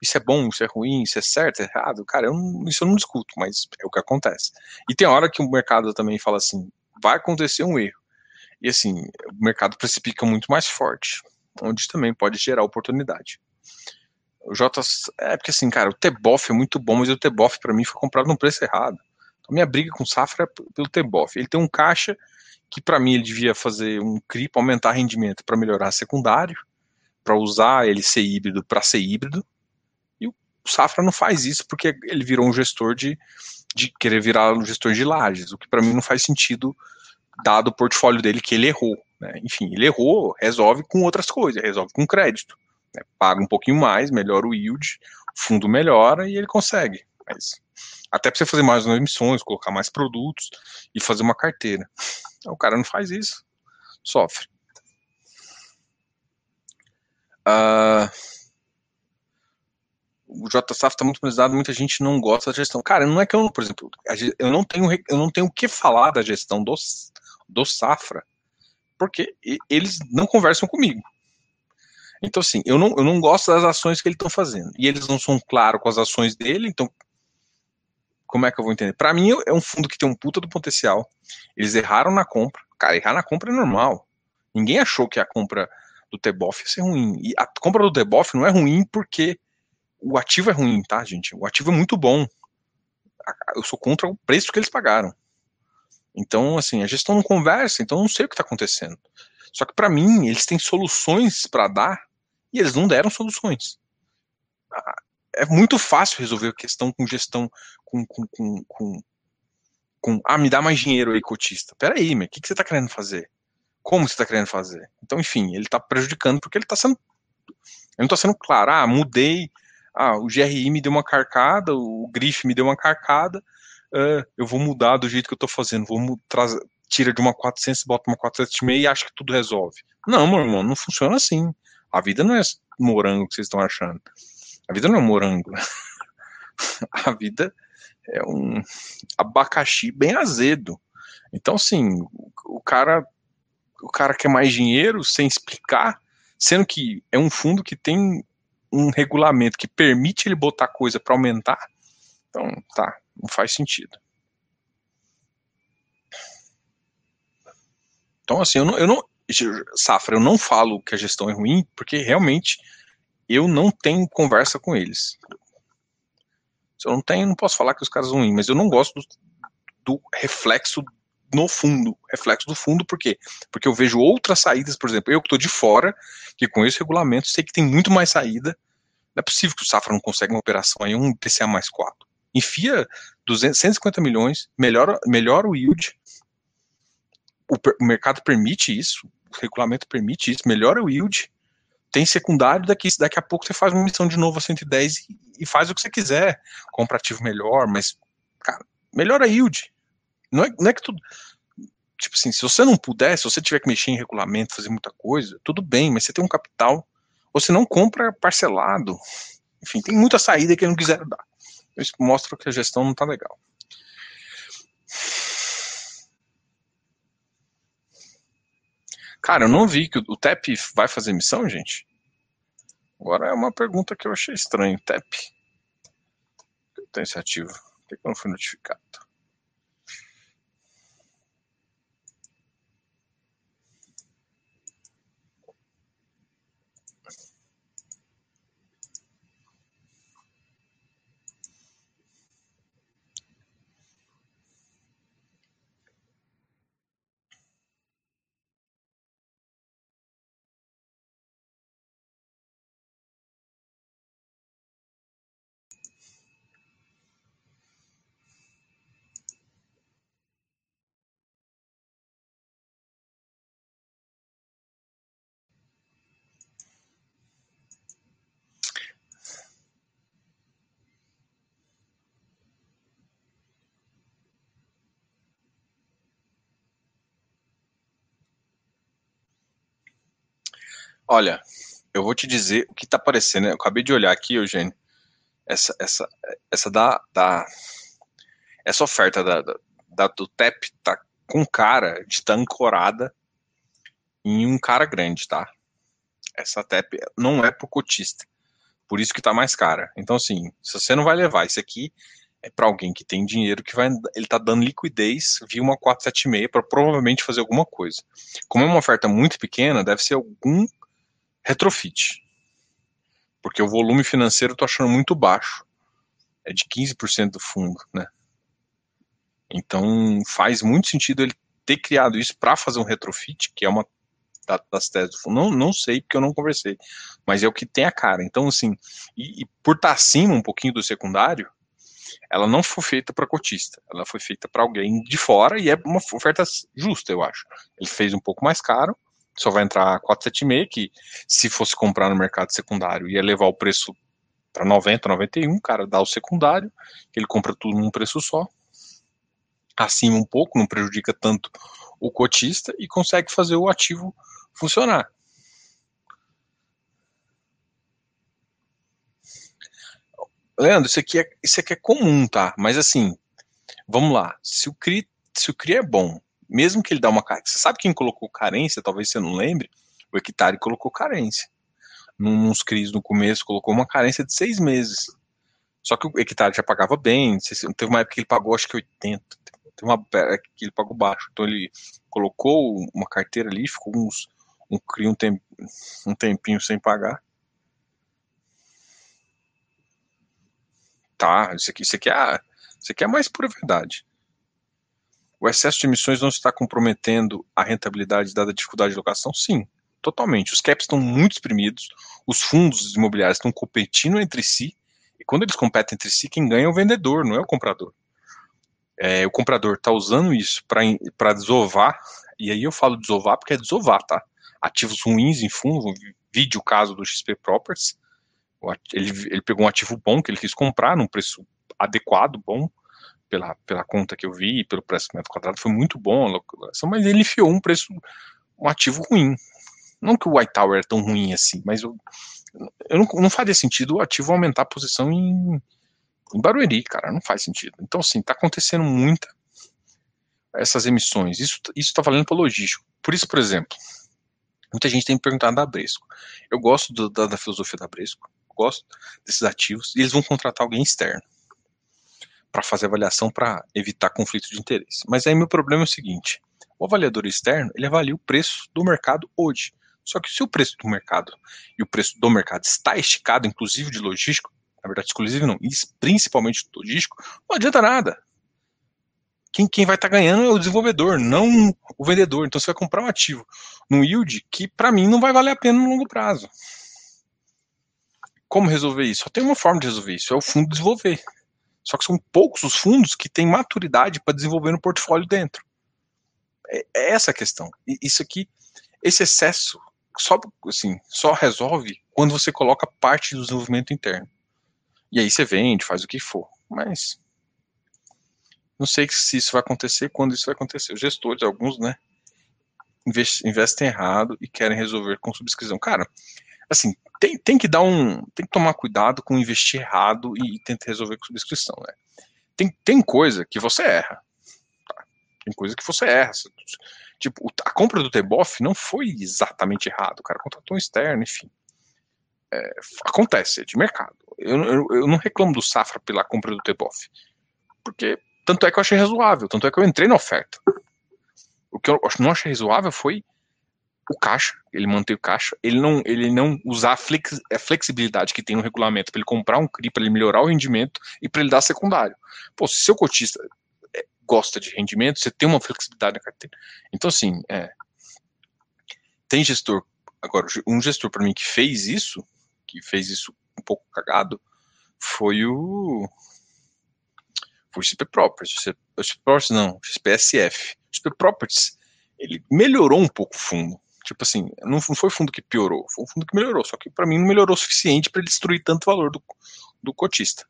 isso é bom, isso é ruim, isso é certo, é errado, cara, eu isso eu não discuto, mas é o que acontece. E tem hora que o mercado também fala assim, vai acontecer um erro. E assim, o mercado precipita muito mais forte, onde também pode gerar oportunidade. O J é porque assim, cara, o Teboff é muito bom, mas o Teboff para mim foi comprado no preço errado. A minha briga com o Safra é pelo Teboff. Ele tem um caixa que, para mim, ele devia fazer um CRI para aumentar rendimento, para melhorar secundário, para usar ele ser híbrido para ser híbrido. E o Safra não faz isso porque ele virou um gestor de, de querer virar um gestor de lajes, o que para mim não faz sentido, dado o portfólio dele que ele errou. Né? Enfim, ele errou, resolve com outras coisas, resolve com crédito. Né? Paga um pouquinho mais, melhora o yield, o fundo melhora e ele consegue. Mas até para você fazer mais emissões, colocar mais produtos e fazer uma carteira. O cara não faz isso, sofre. Uh, o JSAF está muito pesado, muita gente não gosta da gestão. Cara, não é que eu, por exemplo, eu não tenho, eu não tenho o que falar da gestão do, do Safra, porque eles não conversam comigo. Então, assim, eu não, eu não gosto das ações que eles estão fazendo. E eles não são claros com as ações dele, então como é que eu vou entender? Para mim é um fundo que tem um puta do potencial. Eles erraram na compra. Cara, errar na compra é normal. Ninguém achou que a compra do Teboff ia ser ruim. E a compra do Teboff não é ruim porque o ativo é ruim, tá, gente? O ativo é muito bom. Eu sou contra o preço que eles pagaram. Então, assim, a gestão não conversa, então não sei o que está acontecendo. Só que para mim, eles têm soluções para dar e eles não deram soluções. É muito fácil resolver a questão com gestão, com, com, com, com, com ah, me dá mais dinheiro aí, cotista. Peraí, o que, que você está querendo fazer? Como você está querendo fazer? Então, enfim, ele está prejudicando porque ele está sendo. Ele não está sendo claro, ah, mudei, ah, o GRI me deu uma carcada, o Grife me deu uma carcada, uh, eu vou mudar do jeito que eu estou fazendo, vou trazer, tira de uma 400, bota uma 476 e acha que tudo resolve. Não, meu irmão, não funciona assim. A vida não é morango que vocês estão achando. A vida não é um morango. *laughs* a vida é um abacaxi bem azedo. Então, assim, o cara, o cara quer mais dinheiro sem explicar, sendo que é um fundo que tem um regulamento que permite ele botar coisa para aumentar. Então, tá, não faz sentido. Então, assim, eu não, eu não, Safra, eu não falo que a gestão é ruim, porque realmente eu não tenho conversa com eles. Se eu não tenho, não posso falar que os caras são ruins, mas eu não gosto do, do reflexo no fundo, reflexo do fundo, por quê? Porque eu vejo outras saídas, por exemplo, eu que estou de fora, que conheço o regulamento, sei que tem muito mais saída. Não é possível que o Safra não consiga uma operação aí, um PCA mais 4. Enfia 200, 150 milhões, melhora, melhora o yield. O, o mercado permite isso, o regulamento permite isso, melhora o yield tem secundário, daqui, daqui a pouco você faz uma missão de novo a 110 e, e faz o que você quiser. Compra ativo melhor, mas, cara, melhora a yield. Não é, não é que tudo. Tipo assim, se você não puder, se você tiver que mexer em regulamento, fazer muita coisa, tudo bem, mas você tem um capital, você não compra parcelado. Enfim, tem muita saída que não quiser dar. Isso mostra que a gestão não tá legal. Cara, eu não vi que o TEP vai fazer missão, gente. Agora é uma pergunta que eu achei estranho. TEP. Tem esse ativo. Por que eu não fui notificado? Olha, eu vou te dizer o que está aparecendo. Eu acabei de olhar aqui, Eugênio. Essa, essa, essa da, da essa oferta da, da, do TEP tá com cara de estar tá ancorada em um cara grande, tá? Essa TEP não é pro cotista. Por isso que tá mais cara. Então, assim, se você não vai levar isso aqui, é para alguém que tem dinheiro que vai ele tá dando liquidez via uma 476 para provavelmente fazer alguma coisa. Como é uma oferta muito pequena, deve ser algum retrofit. Porque o volume financeiro eu tô achando muito baixo. É de 15% do fundo, né? Então faz muito sentido ele ter criado isso para fazer um retrofit, que é uma das teses do fundo. Não, não sei, porque eu não conversei, mas é o que tem a cara. Então, assim, e, e por estar acima um pouquinho do secundário, ela não foi feita para cotista, ela foi feita para alguém de fora e é uma oferta justa, eu acho. Ele fez um pouco mais caro, só vai entrar 476, que se fosse comprar no mercado secundário ia levar o preço para 90, 91, cara, dá o secundário, ele compra tudo num preço só, acima um pouco, não prejudica tanto o cotista e consegue fazer o ativo funcionar. Leandro, isso aqui é, isso aqui é comum, tá? Mas assim, vamos lá. Se o CRI, se o CRI é bom, mesmo que ele dá uma carência, você sabe quem colocou carência? Talvez você não lembre. O Hectare colocou carência. Nos CRIs no começo, colocou uma carência de seis meses. Só que o Hectare já pagava bem. Teve uma época que ele pagou, acho que 80. Teve uma época que ele pagou baixo. Então ele colocou uma carteira ali, ficou uns, um CRI um, temp, um tempinho sem pagar. Tá, isso aqui, isso aqui é, isso aqui é a mais pura verdade. O excesso de emissões não está comprometendo a rentabilidade dada a dificuldade de locação? Sim, totalmente. Os caps estão muito exprimidos, os fundos imobiliários estão competindo entre si, e quando eles competem entre si, quem ganha é o vendedor, não é o comprador. É, o comprador está usando isso para desovar, e aí eu falo desovar porque é desovar, tá? Ativos ruins em fundo, vídeo o caso do XP Properties, ele, ele pegou um ativo bom que ele quis comprar num preço adequado, bom, pela, pela conta que eu vi, pelo preço do metro quadrado, foi muito bom a localização, mas ele enfiou um preço, um ativo ruim. Não que o White Tower é tão ruim assim, mas eu, eu não, não faria sentido o ativo aumentar a posição em, em Barueri, cara, não faz sentido. Então, assim, tá acontecendo muita essas emissões. Isso, isso tá valendo para logístico. Por isso, por exemplo, muita gente tem me perguntado da Bresco. Eu gosto do, da, da filosofia da Bresco gosto desses ativos, e eles vão contratar alguém externo para fazer avaliação para evitar conflito de interesse. Mas aí meu problema é o seguinte: o avaliador externo ele avalia o preço do mercado hoje. Só que se o preço do mercado e o preço do mercado está esticado, inclusive de logístico, na verdade, exclusivo não, principalmente logístico, não adianta nada. Quem, quem vai estar tá ganhando é o desenvolvedor, não o vendedor. Então você vai comprar um ativo no yield que, para mim, não vai valer a pena no longo prazo. Como resolver isso? Só tem uma forma de resolver isso, é o fundo desenvolver. Só que são poucos os fundos que têm maturidade para desenvolver no portfólio dentro. É, é essa a questão. Isso aqui, esse excesso, só, assim, só resolve quando você coloca parte do desenvolvimento interno. E aí você vende, faz o que for. Mas não sei se isso vai acontecer, quando isso vai acontecer. Os gestores, alguns, né, investem errado e querem resolver com subscrição. Cara, assim, tem, tem que dar um. Tem que tomar cuidado com investir errado e, e tentar resolver com subscrição, né? Tem, tem coisa que você erra. Tá? Tem coisa que você erra. Tipo, a compra do Teboff não foi exatamente errado. O cara contratou um externo, enfim. É, acontece, é de mercado. Eu, eu, eu, não reclamo do Safra pela compra do Teboff. Porque tanto é que eu achei razoável, tanto é que eu entrei na oferta. O que eu não achei razoável foi o caixa, ele mantém o caixa, ele não, ele não usar a, flex, a flexibilidade que tem no regulamento para ele comprar um CRI, para ele melhorar o rendimento e para ele dar secundário. Pô, se seu cotista é, gosta de rendimento, você tem uma flexibilidade na carteira. Então, assim, é, tem gestor, agora, um gestor para mim que fez isso, que fez isso um pouco cagado, foi o foi o XP Properties, XP Properties não, XPSF. XP Properties, ele melhorou um pouco o fundo, Tipo assim, não foi fundo que piorou, foi um fundo que melhorou, só que para mim não melhorou o suficiente para destruir tanto valor do, do cotista.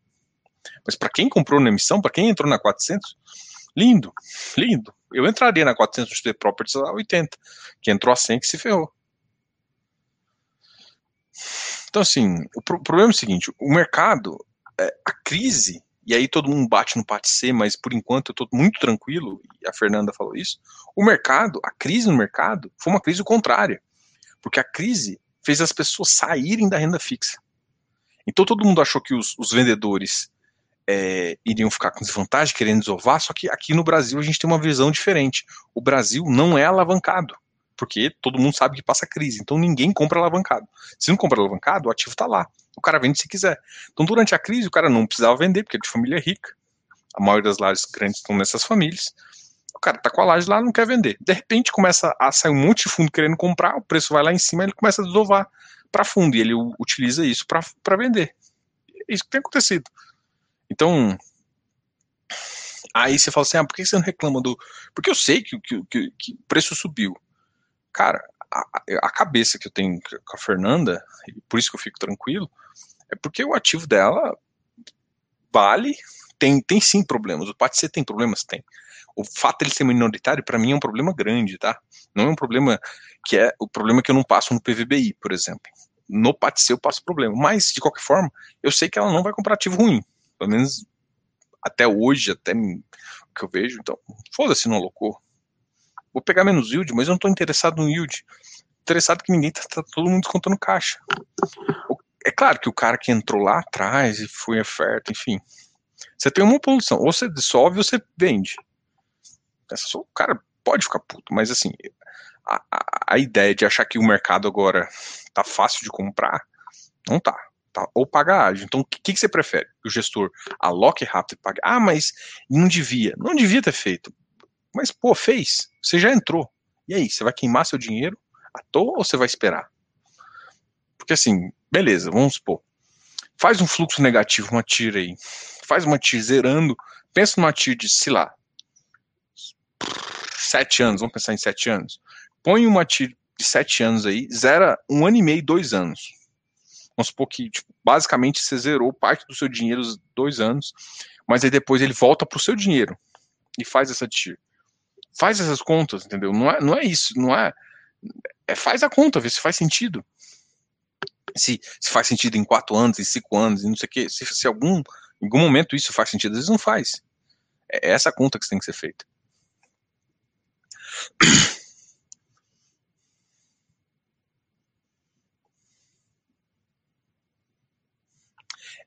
Mas para quem comprou na emissão, para quem entrou na 400, lindo, lindo. Eu entraria na 400 de Properties a 80, que entrou a 100 que se ferrou. Então, assim, o pro problema é o seguinte: o mercado, é, a crise e aí todo mundo bate no pate C, mas por enquanto eu estou muito tranquilo, e a Fernanda falou isso. O mercado, a crise no mercado, foi uma crise contrária, porque a crise fez as pessoas saírem da renda fixa. Então todo mundo achou que os, os vendedores é, iriam ficar com desvantagem, querendo desovar, só que aqui no Brasil a gente tem uma visão diferente. O Brasil não é alavancado, porque todo mundo sabe que passa crise, então ninguém compra alavancado. Se não compra alavancado, o ativo está lá o cara vende se quiser. Então, durante a crise, o cara não precisava vender, porque é de família rica. a maioria das lajes grandes estão nessas famílias. O cara tá com a laje lá, não quer vender. De repente começa a sair um monte de fundo querendo comprar, o preço vai lá em cima, ele começa a desovar para fundo e ele utiliza isso para vender. É isso que tem acontecido. Então, aí você fala assim: ah, por que você não reclama do. Porque eu sei que, que, que, que o preço subiu. Cara, a, a, cabeça que eu tenho com a Fernanda, por isso que eu fico tranquilo, é porque o ativo dela vale, tem, tem sim problemas. O PATC tem problemas? Tem. O fato de ele ser minoritário, para mim, é um problema grande, tá? Não é um problema que é o problema que eu não passo no PVBI, por exemplo. No PATC eu passo problema. Mas, de qualquer forma, eu sei que ela não vai comprar ativo ruim. Pelo menos até hoje, até o que eu vejo. Então, foda-se, não alocou. Vou pegar menos yield, mas eu não estou interessado no yield. Interessado que ninguém tá, tá todo mundo descontando caixa. É claro que o cara que entrou lá atrás e foi oferta, enfim. Você tem uma posição, ou você dissolve ou você vende. Essa, o cara pode ficar puto, mas assim, a, a, a, ideia de achar que o mercado agora tá fácil de comprar, não tá. tá ou paga ágil. Então, o que, que, você prefere? O gestor aloque rápido e pague. Ah, mas não devia. Não devia ter feito. Mas, pô, fez. Você já entrou. E aí, você vai queimar seu dinheiro à toa ou você vai esperar? Porque assim, beleza, vamos supor. Faz um fluxo negativo, uma tira aí. Faz uma tira zerando. Pensa numa tira de, sei lá, sete anos, vamos pensar em sete anos. Põe uma tira de sete anos aí, zera um ano e meio, dois anos. Vamos supor que, tipo, basicamente, você zerou parte do seu dinheiro dois anos, mas aí depois ele volta para o seu dinheiro e faz essa tira. Faz essas contas, entendeu? Não é, não é isso, não é, é. Faz a conta, vê se faz sentido. Se, se faz sentido em quatro anos, em cinco anos, e não sei o quê. Se, se algum, em algum momento isso faz sentido, às vezes não faz. É essa conta que tem que ser feita.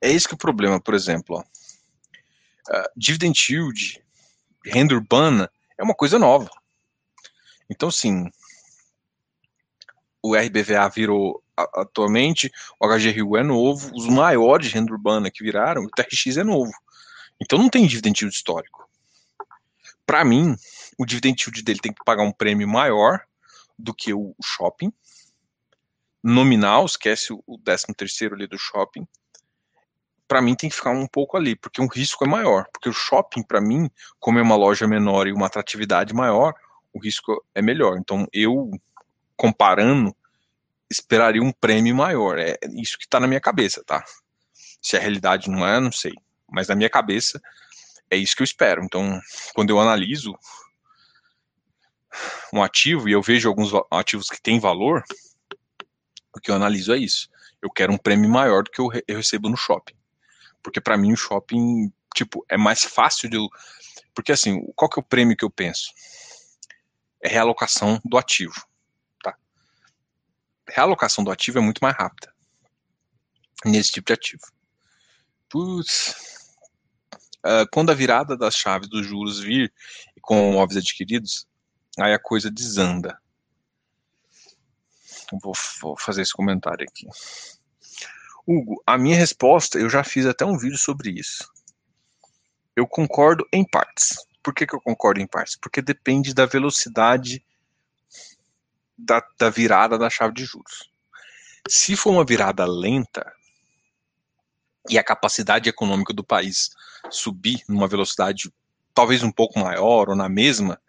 É esse que é o problema, por exemplo. Ó. Uh, dividend yield, renda urbana, é uma coisa nova. Então, sim, o RBVA virou atualmente, o HGRU é novo, os maiores renda urbana que viraram, o TRX é novo. Então não tem dividend yield histórico. Para mim, o dividend yield dele tem que pagar um prêmio maior do que o shopping. Nominal, esquece o 13 terceiro ali do shopping para mim tem que ficar um pouco ali, porque o risco é maior. Porque o shopping, para mim, como é uma loja menor e uma atratividade maior, o risco é melhor. Então, eu, comparando, esperaria um prêmio maior. É isso que está na minha cabeça, tá? Se a realidade não é, não sei. Mas na minha cabeça, é isso que eu espero. Então, quando eu analiso um ativo e eu vejo alguns ativos que têm valor, o que eu analiso é isso. Eu quero um prêmio maior do que eu recebo no shopping. Porque para mim o shopping, tipo, é mais fácil de. Porque assim, qual que é o prêmio que eu penso? É realocação do ativo. Realocação do ativo é muito mais rápida nesse tipo de ativo. Putz. Uh, quando a virada das chaves dos juros vir e com móveis adquiridos, aí a coisa desanda. Vou, vou fazer esse comentário aqui. Hugo, a minha resposta, eu já fiz até um vídeo sobre isso. Eu concordo em partes. Por que, que eu concordo em partes? Porque depende da velocidade da, da virada da chave de juros. Se for uma virada lenta e a capacidade econômica do país subir numa velocidade talvez um pouco maior ou na mesma,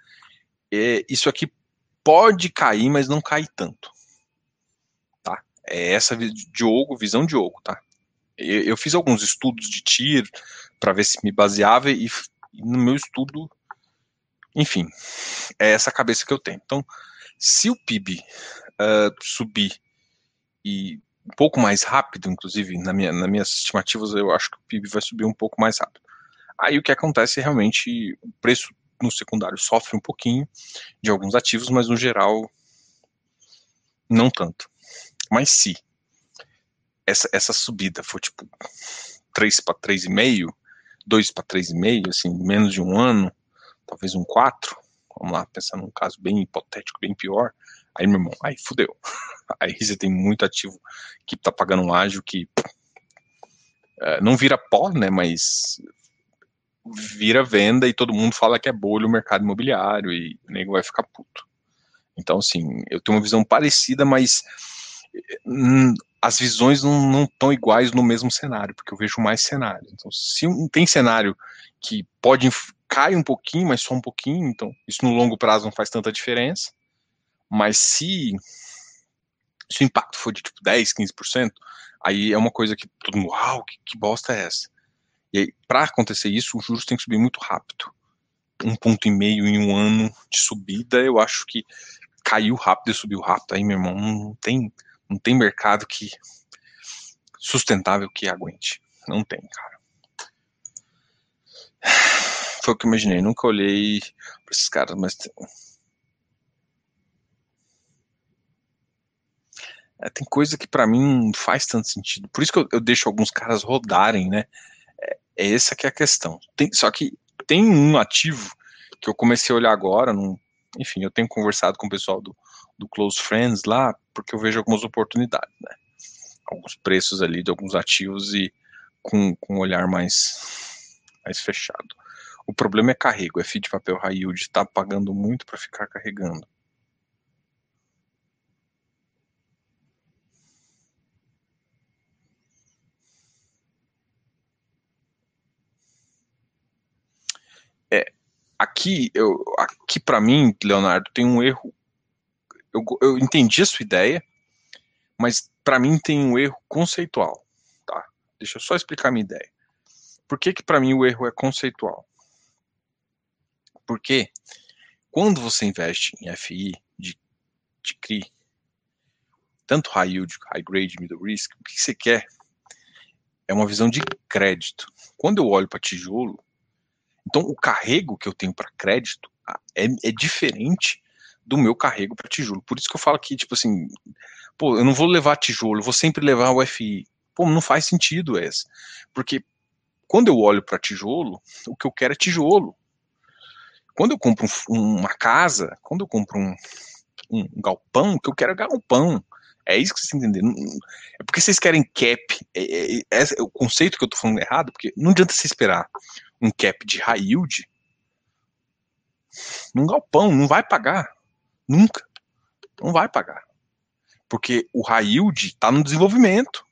é, isso aqui pode cair, mas não cai tanto. É essa Diogo, visão Diogo, tá? Eu, eu fiz alguns estudos de TIR para ver se me baseava e no meu estudo, enfim, é essa cabeça que eu tenho. Então, se o PIB uh, subir e um pouco mais rápido, inclusive, na minha, nas minhas estimativas, eu acho que o PIB vai subir um pouco mais rápido. Aí o que acontece é realmente o preço no secundário sofre um pouquinho de alguns ativos, mas no geral não tanto. Mas se essa, essa subida for tipo 3 para 3,5, 2 para 3,5, assim, menos de um ano, talvez um 4, vamos lá, pensar num caso bem hipotético, bem pior, aí, meu irmão, aí fudeu. *laughs* Aí você tem muito ativo que tá pagando um ágio que é, não vira pó, né, mas vira venda e todo mundo fala que é bolha o mercado imobiliário e o nego vai ficar puto. Então, assim, eu tenho uma visão parecida, mas hum, as visões não estão iguais no mesmo cenário, porque eu vejo mais cenários. Então, se tem cenário que pode cai um pouquinho, mas só um pouquinho, então isso no longo prazo não faz tanta diferença. Mas se, se o impacto for de tipo 10, 15%, aí é uma coisa que todo mundo, uau, que, que bosta é essa? E aí, para acontecer isso, os juros têm que subir muito rápido. Um ponto e meio em um ano de subida, eu acho que caiu rápido e subiu rápido. Aí, meu irmão, não tem, não tem mercado que sustentável que aguente. Não tem, cara. Foi o que imaginei. Nunca olhei para esses caras, mas É, tem coisa que para mim não faz tanto sentido. Por isso que eu, eu deixo alguns caras rodarem, né? É, é essa que é a questão. Tem, só que tem um ativo que eu comecei a olhar agora, num, enfim, eu tenho conversado com o pessoal do, do Close Friends lá, porque eu vejo algumas oportunidades, né? Alguns preços ali de alguns ativos e com, com um olhar mais, mais fechado. O problema é carrego, é FII de papel high yield, está pagando muito para ficar carregando. É, aqui, eu, aqui para mim, Leonardo, tem um erro. Eu, eu entendi a sua ideia, mas para mim tem um erro conceitual, tá? Deixa eu só explicar a minha ideia. Por que que para mim o erro é conceitual? Porque quando você investe em FI de, de CRI, tanto high yield, high grade, middle risk, o que você quer é uma visão de crédito. Quando eu olho para tijolo, então, o carrego que eu tenho para crédito é, é, diferente do meu carrego para tijolo. Por isso que eu falo que, tipo assim, pô, eu não vou levar tijolo, eu vou sempre levar o FI. Pô, não faz sentido essa. Porque quando eu olho para tijolo, o que eu quero é tijolo. Quando eu compro um, uma casa, quando eu compro um, um, galpão, o que eu quero é galpão. É isso que vocês entenderam. É porque vocês querem cap. É, é, é, é o conceito que eu tô falando errado, porque não adianta você esperar um cap de high yield num galpão, não vai pagar. Nunca. Não vai pagar. Porque o high yield está no desenvolvimento.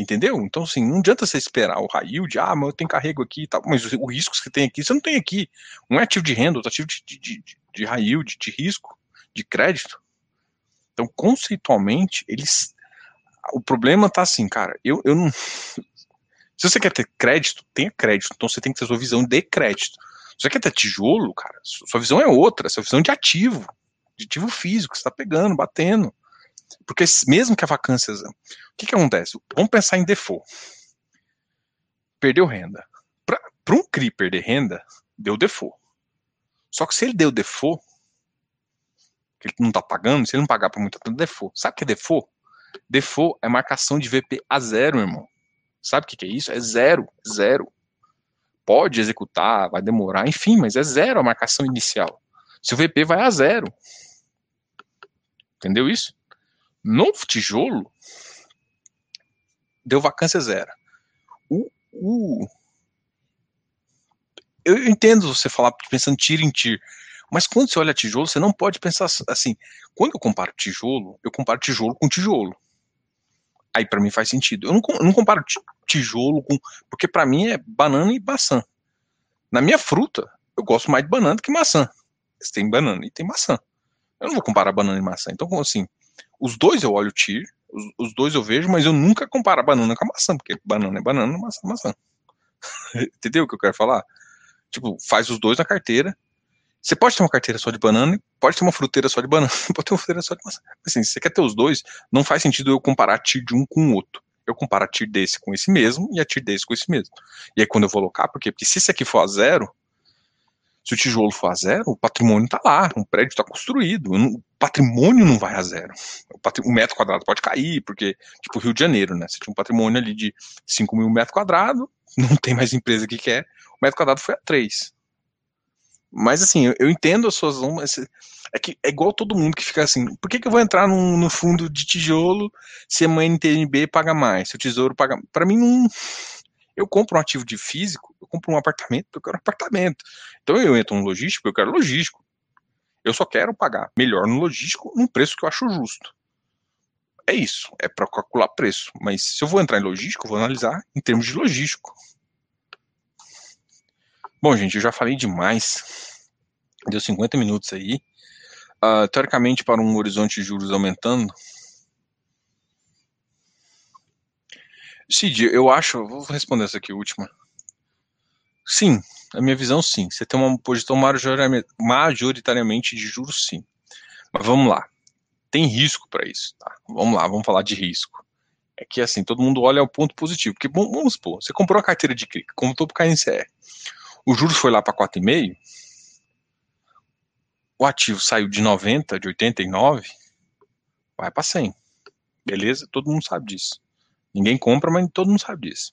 Entendeu? Então, assim, não adianta você esperar o high yield, ah, mas eu tenho carrego aqui e tal, mas o risco que você tem aqui, você não tem aqui. Um é ativo de renda, outro é ativo de, de, de, de high yield, de risco, de crédito. Então, conceitualmente, eles. O problema tá assim, cara, eu, eu não. *laughs* Se você quer ter crédito, tenha crédito. Então você tem que ter sua visão de crédito. Se você quer ter tijolo, cara, sua visão é outra, sua visão de ativo, de ativo físico, você está pegando, batendo. Porque mesmo que a vacância. Que, que acontece? Vamos pensar em default. Perdeu renda. Para um CRI perder renda, deu default. Só que se ele deu default, que ele não está pagando, se ele não pagar por muito tempo, default. Sabe o que é default? Default é marcação de VP a zero, irmão. Sabe o que, que é isso? É zero, zero. Pode executar, vai demorar, enfim, mas é zero a marcação inicial. Se o VP vai a zero. Entendeu isso? No tijolo, deu vacância zero. O, o, eu entendo você falar pensando tiro em tiro, mas quando você olha tijolo, você não pode pensar assim. Quando eu comparo tijolo, eu comparo tijolo com tijolo aí para mim faz sentido. Eu não, não comparo tijolo com. Porque para mim é banana e maçã. Na minha fruta, eu gosto mais de banana do que maçã. Tem banana e tem maçã. Eu não vou comparar banana e maçã. Então, assim, os dois eu olho TIR, os, os dois eu vejo, mas eu nunca comparo a banana com a maçã, porque banana é banana, maçã é maçã. *laughs* Entendeu o que eu quero falar? Tipo, faz os dois na carteira, você pode ter uma carteira só de banana, pode ter uma fruteira só de banana, *laughs* pode ter uma fruteira só de maçã. Assim, se você quer ter os dois, não faz sentido eu comparar a TIR de um com o outro. Eu comparo a TIR desse com esse mesmo e a TIR desse com esse mesmo. E aí quando eu vou alocar, por quê? Porque se esse aqui for a zero, se o tijolo for a zero, o patrimônio está lá, o prédio está construído, o patrimônio não vai a zero. O, metro quadrado pode cair, porque, tipo, Rio de Janeiro, né? Você tinha um patrimônio ali de 5 mil metros quadrados, *laughs* não tem mais empresa que quer, o metro quadrado foi a 3. Mas assim, eu, entendo as suas é que é igual todo mundo que fica assim, por que, que eu vou entrar no, no fundo de tijolo se a mãe NTNB paga mais, se o tesouro paga Para mim não Eu compro um ativo de físico, eu compro um apartamento, eu quero um apartamento. Então eu entro no logístico, eu quero logístico. Eu só quero pagar melhor no logístico num preço que eu acho justo. É isso, é para calcular preço. Mas se eu vou entrar em logístico, eu vou analisar em termos de logístico. Bom, gente, eu já falei demais. Deu 50 minutos aí. Uh, teoricamente, para um horizonte de juros aumentando. Cid, eu acho. Vou responder essa aqui, última. Sim, a minha visão, sim. Você tem uma posição majoritariamente de juros, sim. Mas vamos lá. Tem risco para isso, tá? Vamos lá, vamos falar de risco. É que assim, todo mundo olha o ponto positivo. Porque, vamos supor, você comprou uma carteira de CRI, comprou para o KNCE. O juros foi lá para 4,5. O ativo saiu de 90, de 89, vai para 100. Beleza? Todo mundo sabe disso. Ninguém compra, mas todo mundo sabe disso.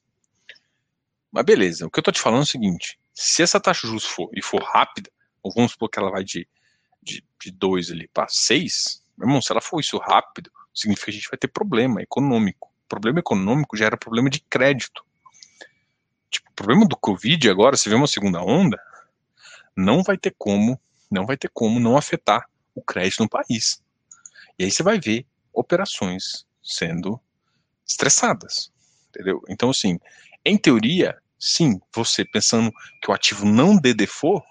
Mas beleza, o que eu tô te falando é o seguinte: se essa taxa de juros for e for rápida, ou vamos supor que ela vai de, de, de 2 ali para 6, meu irmão, se ela for isso rápido, significa que a gente vai ter problema econômico. Problema econômico gera problema de crédito. Tipo, o problema do Covid agora, se vê uma segunda onda, não vai ter como, não vai ter como não afetar o crédito no país. E aí você vai ver operações sendo estressadas, entendeu? Então, assim, em teoria, sim, você pensando que o ativo não dê default,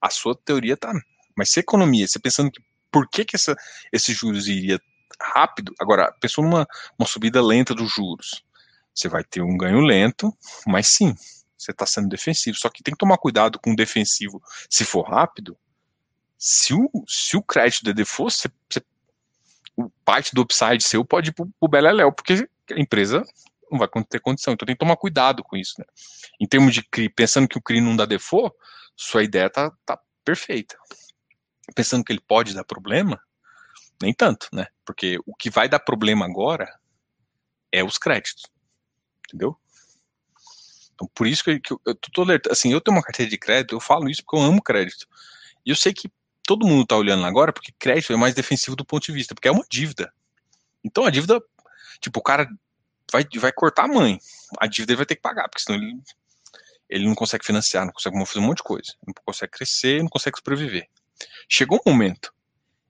a sua teoria tá. Mas se economia, você pensando que por que, que essa, juros iria rápido, agora, pensou numa uma subida lenta dos juros, você vai ter um ganho lento, mas sim, você está sendo defensivo. Só que tem que tomar cuidado com o defensivo. Se for rápido, se o, se o crédito de default, você, você, parte do upside seu pode ir para o Beleléu, porque a empresa não vai ter condição. Então tem que tomar cuidado com isso. Né? Em termos de CRI, pensando que o CRI não dá default, sua ideia tá, tá perfeita. Pensando que ele pode dar problema, nem tanto, né? Porque o que vai dar problema agora é os créditos. Entendeu? Então, por isso que, eu, eu tô assim, eu tenho uma carteira de crédito, eu falo isso porque eu amo crédito. E eu sei que todo mundo tá olhando agora porque crédito é mais defensivo do ponto de vista, porque é uma dívida. Então a dívida Tipo, o cara vai, vai cortar a mãe. A dívida ele vai ter que pagar, porque senão ele, ele não consegue financiar, não consegue fazer um monte de coisa. Não consegue crescer, não consegue sobreviver. Chegou um momento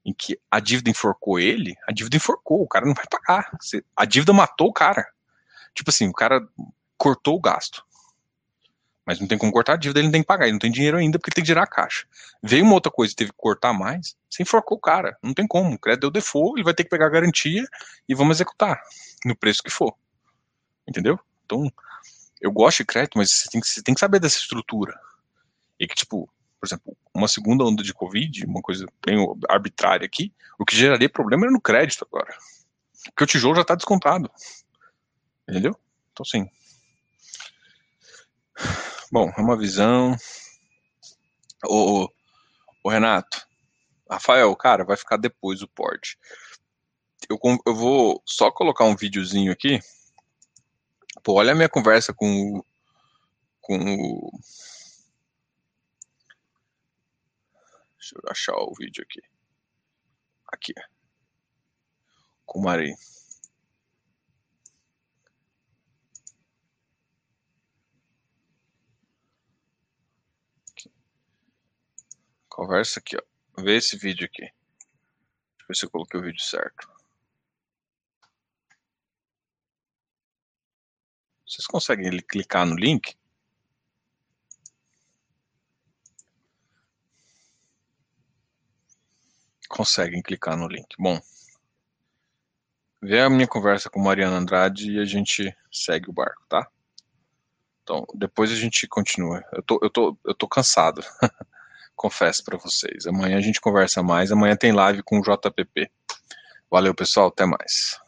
em que a dívida enforcou ele, a dívida enforcou, o cara não vai pagar. A dívida matou o cara. Tipo assim, o cara cortou o gasto. Mas não tem como cortar a dívida, ele não tem que pagar, ele não tem dinheiro ainda porque ele tem que gerar caixa. Veio uma outra coisa e teve que cortar mais, você enforcou o cara, não tem como. O crédito deu default, ele vai ter que pegar a garantia e vamos executar no preço que for. Entendeu? Então, eu gosto de crédito, mas você tem que, você tem que saber dessa estrutura. E que, tipo, por exemplo, uma segunda onda de Covid, uma coisa bem arbitrária aqui, o que geraria problema era no crédito agora. Porque o tijolo já está descontado. Entendeu? Então, assim. Bom, é uma visão. O, Renato, Rafael, cara, vai ficar depois o porte. Eu, eu vou só colocar um videozinho aqui. Pô, olha a minha conversa com o. Com o. Deixa eu achar o vídeo aqui. Aqui. Com o Mari. Conversa aqui, ó. Vê esse vídeo aqui. Deixa eu ver se eu coloquei o vídeo certo. Vocês conseguem clicar no link? Conseguem clicar no link. Bom, vê a minha conversa com Mariana Andrade e a gente segue o barco, tá? Então, depois a gente continua. Eu tô, eu tô, eu tô cansado. *laughs* confesso para vocês. Amanhã a gente conversa mais. Amanhã tem live com o JPP. Valeu, pessoal. Até mais.